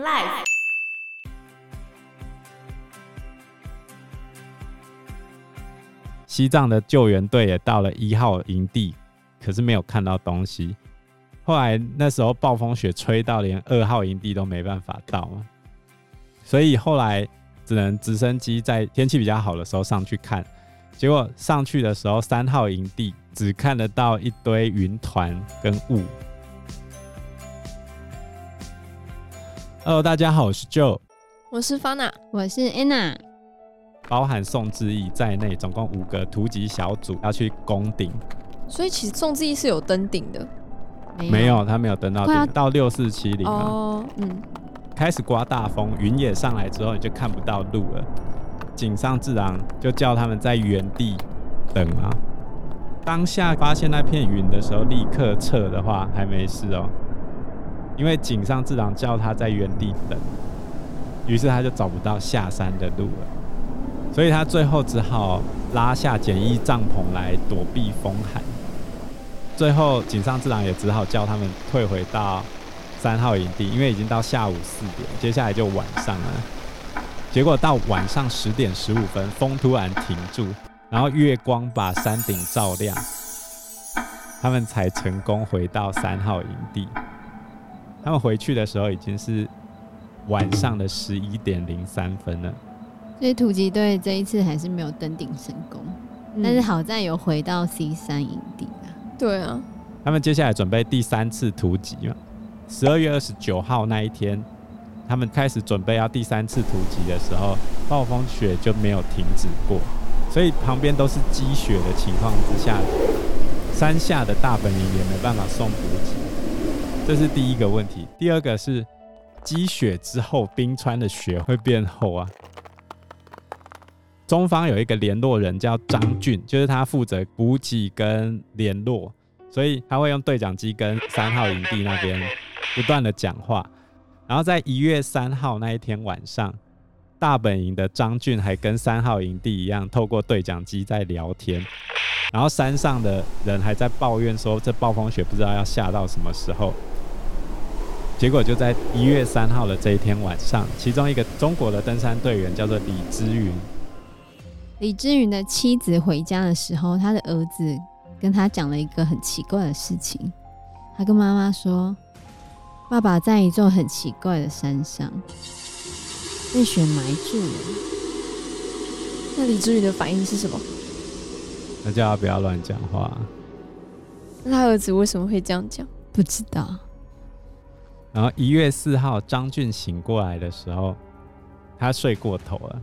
Life。西藏的救援队也到了一号营地，可是没有看到东西。后来那时候暴风雪吹到连二号营地都没办法到嘛，所以后来只能直升机在天气比较好的时候上去看。结果上去的时候，三号营地只看得到一堆云团跟雾。Hello，大家好，我是 Joe，我是 Fana，我是 Anna。包含宋志毅在内，总共五个突击小组要去攻顶。所以其实宋志毅是有登顶的。没有，他没有登到顶，到六四七零哦，嗯，开始刮大风，云也上来之后，你就看不到路了。井上自然就叫他们在原地等啊。当下发现那片云的时候，立刻撤的话还没事哦，因为井上治郎叫他在原地等，于是他就找不到下山的路了，所以他最后只好拉下简易帐篷来躲避风寒。最后，井上治郎也只好叫他们退回到三号营地，因为已经到下午四点，接下来就晚上了。结果到晚上十点十五分，风突然停住，然后月光把山顶照亮，他们才成功回到三号营地。他们回去的时候已经是晚上的十一点零三分了。所以突击队这一次还是没有登顶成功，嗯，但是好在有回到 C 三营地啊。对啊，他们接下来准备第三次突击嘛。十二月二十九号那一天，他们开始准备要第三次突击的时候，暴风雪就没有停止过，所以旁边都是积雪的情况之下，山下的大本营也没办法送补给，这是第一个问题。第二个是积雪之后，冰川的雪会变厚啊。中方有一个联络人叫张俊，就是他负责补给跟联络，所以他会用对讲机跟三号营地那边不断的讲话。然后在一月三号那一天晚上，大本营的张俊还跟三号营地一样，透过对讲机在聊天。然后山上的人还在抱怨说，这暴风雪不知道要下到什么时候。结果就在一月三号的这一天晚上，其中一个中国的登山队员叫做李之云。李之云的妻子回家的时候，他的儿子跟他讲了一个很奇怪的事情。他跟妈妈说：“爸爸在一座很奇怪的山上被雪埋住了。”那李之云的反应是什么？那叫他不要乱讲话。那他儿子为什么会这样讲？不知道。然后一月四号，张俊醒过来的时候，他睡过头了。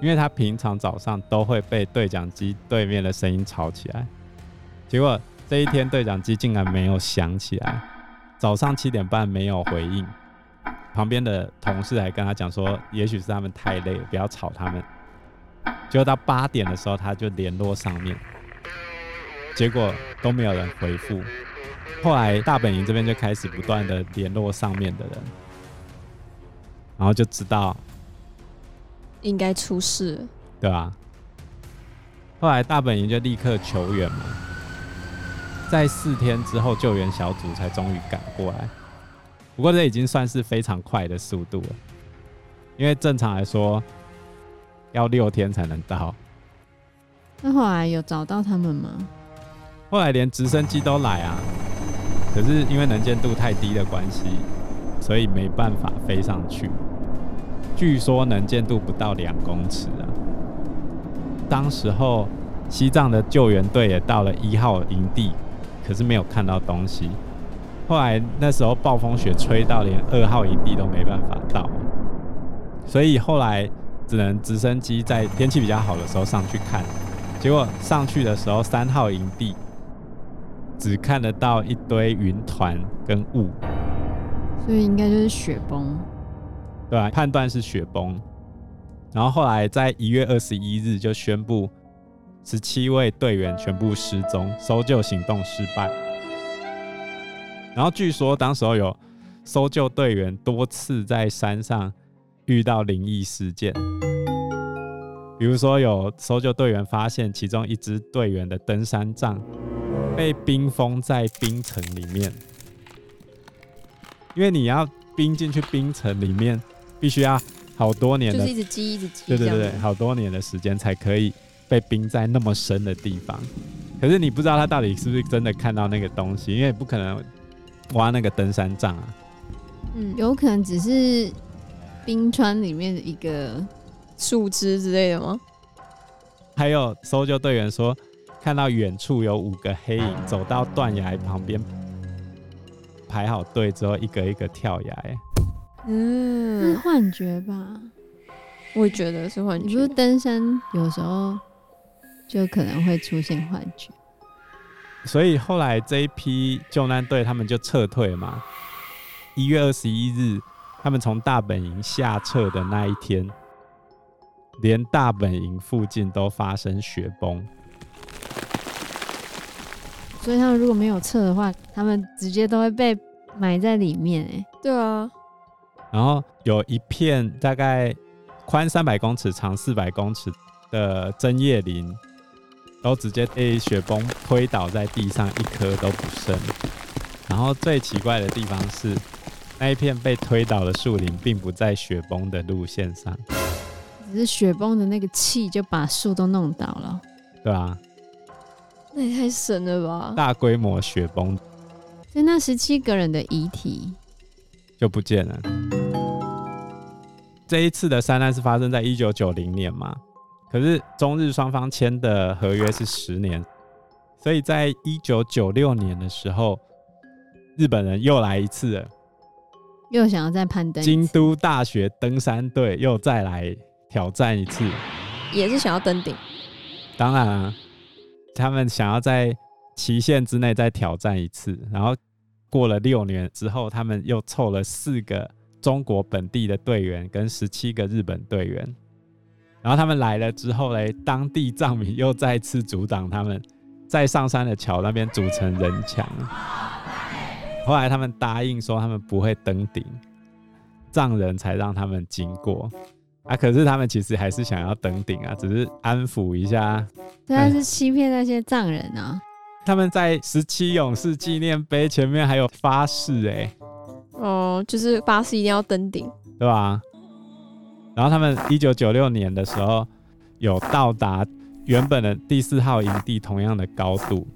因为他平常早上都会被对讲机对面的声音吵起来，结果这一天对讲机竟然没有响起来，早上七点半没有回应，旁边的同事还跟他讲说，也许是他们太累，不要吵他们。结果到八点的时候，他就联络上面，结果都没有人回复。后来大本营这边就开始不断的联络上面的人，然后就知道。应该出事了，对吧？后来大本营就立刻求援嘛，在四天之后，救援小组才终于赶过来。不过这已经算是非常快的速度了，因为正常来说要六天才能到。那后来有找到他们吗？后来连直升机都来啊，可是因为能见度太低的关系，所以没办法飞上去。据说能见度不到两公尺啊！当时候西藏的救援队也到了一号营地，可是没有看到东西。后来那时候暴风雪吹到连二号营地都没办法到，所以后来只能直升机在天气比较好的时候上去看。结果上去的时候，三号营地只看得到一堆云团跟雾，所以应该就是雪崩。对啊，判断是雪崩，然后后来在一月二十一日就宣布十七位队员全部失踪，搜救行动失败。然后据说当时候有搜救队员多次在山上遇到灵异事件，比如说有搜救队员发现其中一支队员的登山杖被冰封在冰层里面，因为你要。冰进去冰层里面，必须要好多年的，就是一直积一直积，对对对，好多年的时间才可以被冰在那么深的地方。可是你不知道他到底是不是真的看到那个东西，因为不可能挖那个登山杖啊。嗯，有可能只是冰川里面的一个树枝之类的吗？还有搜救队员说，看到远处有五个黑影走到断崖旁边，排好队之后，一个一个跳崖。嗯，是幻觉吧？我觉得是幻觉。你说登山有时候就可能会出现幻觉，所以后来这一批救难队他们就撤退嘛。一月二十一日，他们从大本营下撤的那一天，连大本营附近都发生雪崩。所以他们如果没有测的话，他们直接都会被埋在里面。哎，对啊。然后有一片大概宽三百公尺、长四百公尺的针叶林，都直接被雪崩推倒在地上，一颗都不剩。然后最奇怪的地方是。那一片被推倒的树林，并不在雪崩的路线上，只是雪崩的那个气就把树都弄倒了，对啊，那也太神了吧！大规模雪崩，所以那十七个人的遗体就不见了。这一次的山难是发生在一九九零年嘛？可是中日双方签的合约是十年，所以在一九九六年的时候，日本人又来一次了。又想要再攀登，京都大学登山队又再来挑战一次，也是想要登顶。当然啊，他们想要在期限之内再挑战一次。然后过了六年之后，他们又凑了四个中国本地的队员跟十七个日本队员。然后他们来了之后嘞，当地藏民又再次阻挡他们，在上山的桥那边组成人墙。后来他们答应说他们不会登顶，藏人才让他们经过啊。可是他们其实还是想要登顶啊，只是安抚一下。对，啊是欺骗那些藏人啊。他们在十七勇士纪念碑前面还有发誓哎。哦，就是发誓一定要登顶，对吧？然后他们一九九六年的时候有到达原本的第四号营地同样的高度，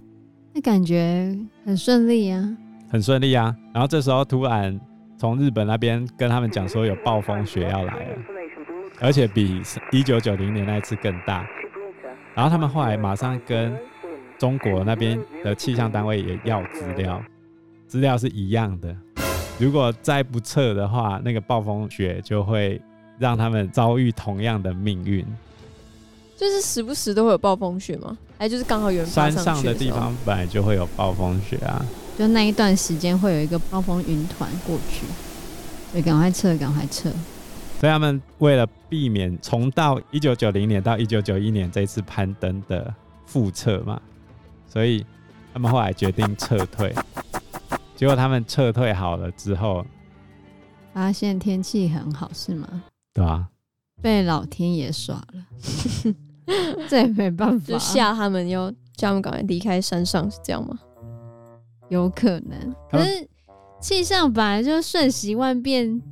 那感觉很顺利啊。很顺利啊，然后这时候突然从日本那边跟他们讲说有暴风雪要来了，而且比一九九零年那一次更大。然后他们后来马上跟中国那边的气象单位也要资料，资料是一样的。如果再不撤的话，那个暴风雪就会让他们遭遇同样的命运。就是时不时都会有暴风雪吗？还就是刚好有人山上的地方本来就会有暴风雪啊。就那一段时间会有一个暴风云团过去，对，赶快撤，赶快撤。所以他们为了避免重到一九九零年到一九九一年这次攀登的复测嘛，所以他们后来决定撤退。结果他们撤退好了之后，发现天气很好，是吗？对啊，被老天爷耍了，这也没办法，就吓他们，要叫他们赶快离开山上，是这样吗？有可能，可是气象本来就瞬息万变，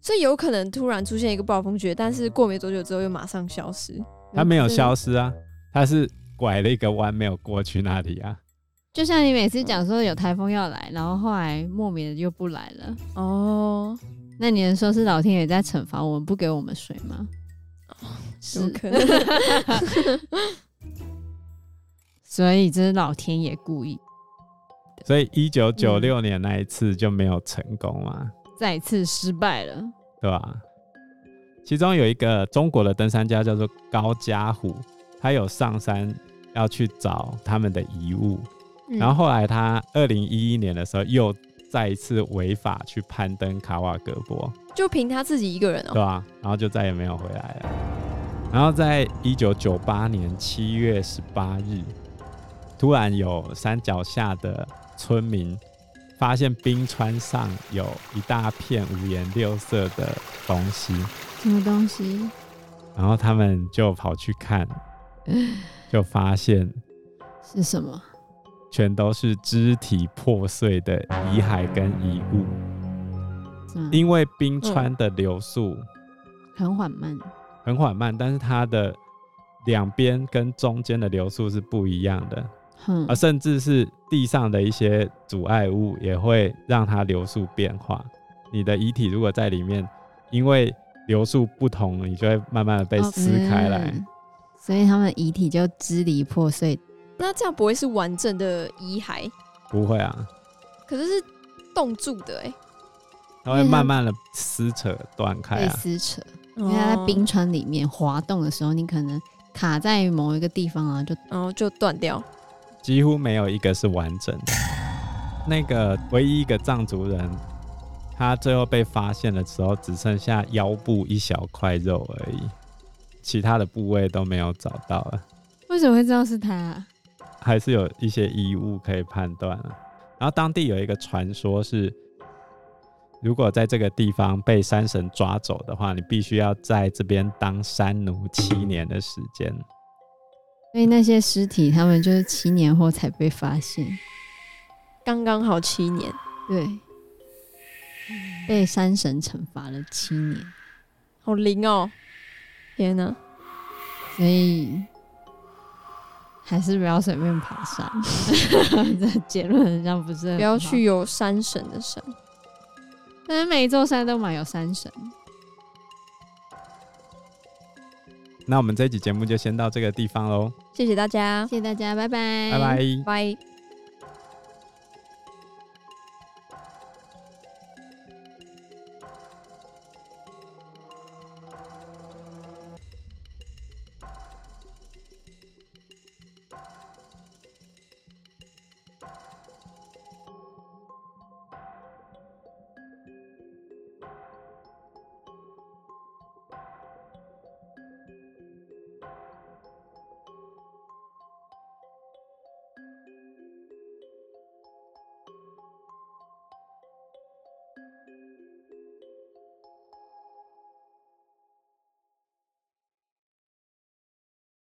所以有可能突然出现一个暴风雪，但是过没多久之后又马上消失。它没有消失啊，它是拐了一个弯，没有过去那里啊。就像你每次讲说有台风要来，然后后来莫名的又不来了。哦，那你能说是老天爷在惩罚我们不给我们水吗？有可能。所以这是老天爷故意。所以一九九六年那一次就没有成功嘛，嗯，再次失败了，对吧？其中有一个中国的登山家叫做高家虎，他有上山要去找他们的遗物，嗯，然后后来他二零一一年的时候又再一次违法去攀登卡瓦格博，就凭他自己一个人哦，对吧？然后就再也没有回来了。然后在一九九八年七月十八日，突然有山脚下的。村民发现冰川上有一大片五颜六色的东西，什么东西？然后他们就跑去看，就发现是什么？全都是肢体破碎的遗骸跟遗物。因为冰川的流速很缓慢，很缓慢，但是它的两边跟中间的流速是不一样的，哼而甚至是地上的一些阻碍物也会让它流速变化。你的遗体如果在里面，因为流速不同，你就会慢慢的被撕开来，嗯所以他们遗体就支离破碎。那这样不会是完整的遗骸？不会啊，可是是冻住的哎，它会慢慢的撕扯断开。撕扯，因为它在冰川里面滑动的时候，你可能卡在某一个地方啊，就然后就断掉。几乎没有一个是完整的。那个唯一一个藏族人，他最后被发现的时候，只剩下腰部一小块肉而已，其他的部位都没有找到了。为什么会知道是他啊？还是有一些遗物可以判断啊。然后当地有一个传说是，如果在这个地方被山神抓走的话，你必须要在这边当山奴七年的时间。所以那些尸体，他们就是七年后才被发现，刚刚好七年，对，被山神惩罚了七年，好灵哦！天哪，所以还是不要随便爬山。这结论好像不是很不要去，有山神的山。但是每一座山都蛮有山神。那我们这一集节目就先到这个地方喽，谢谢大家，谢谢大家，拜拜，拜拜。拜。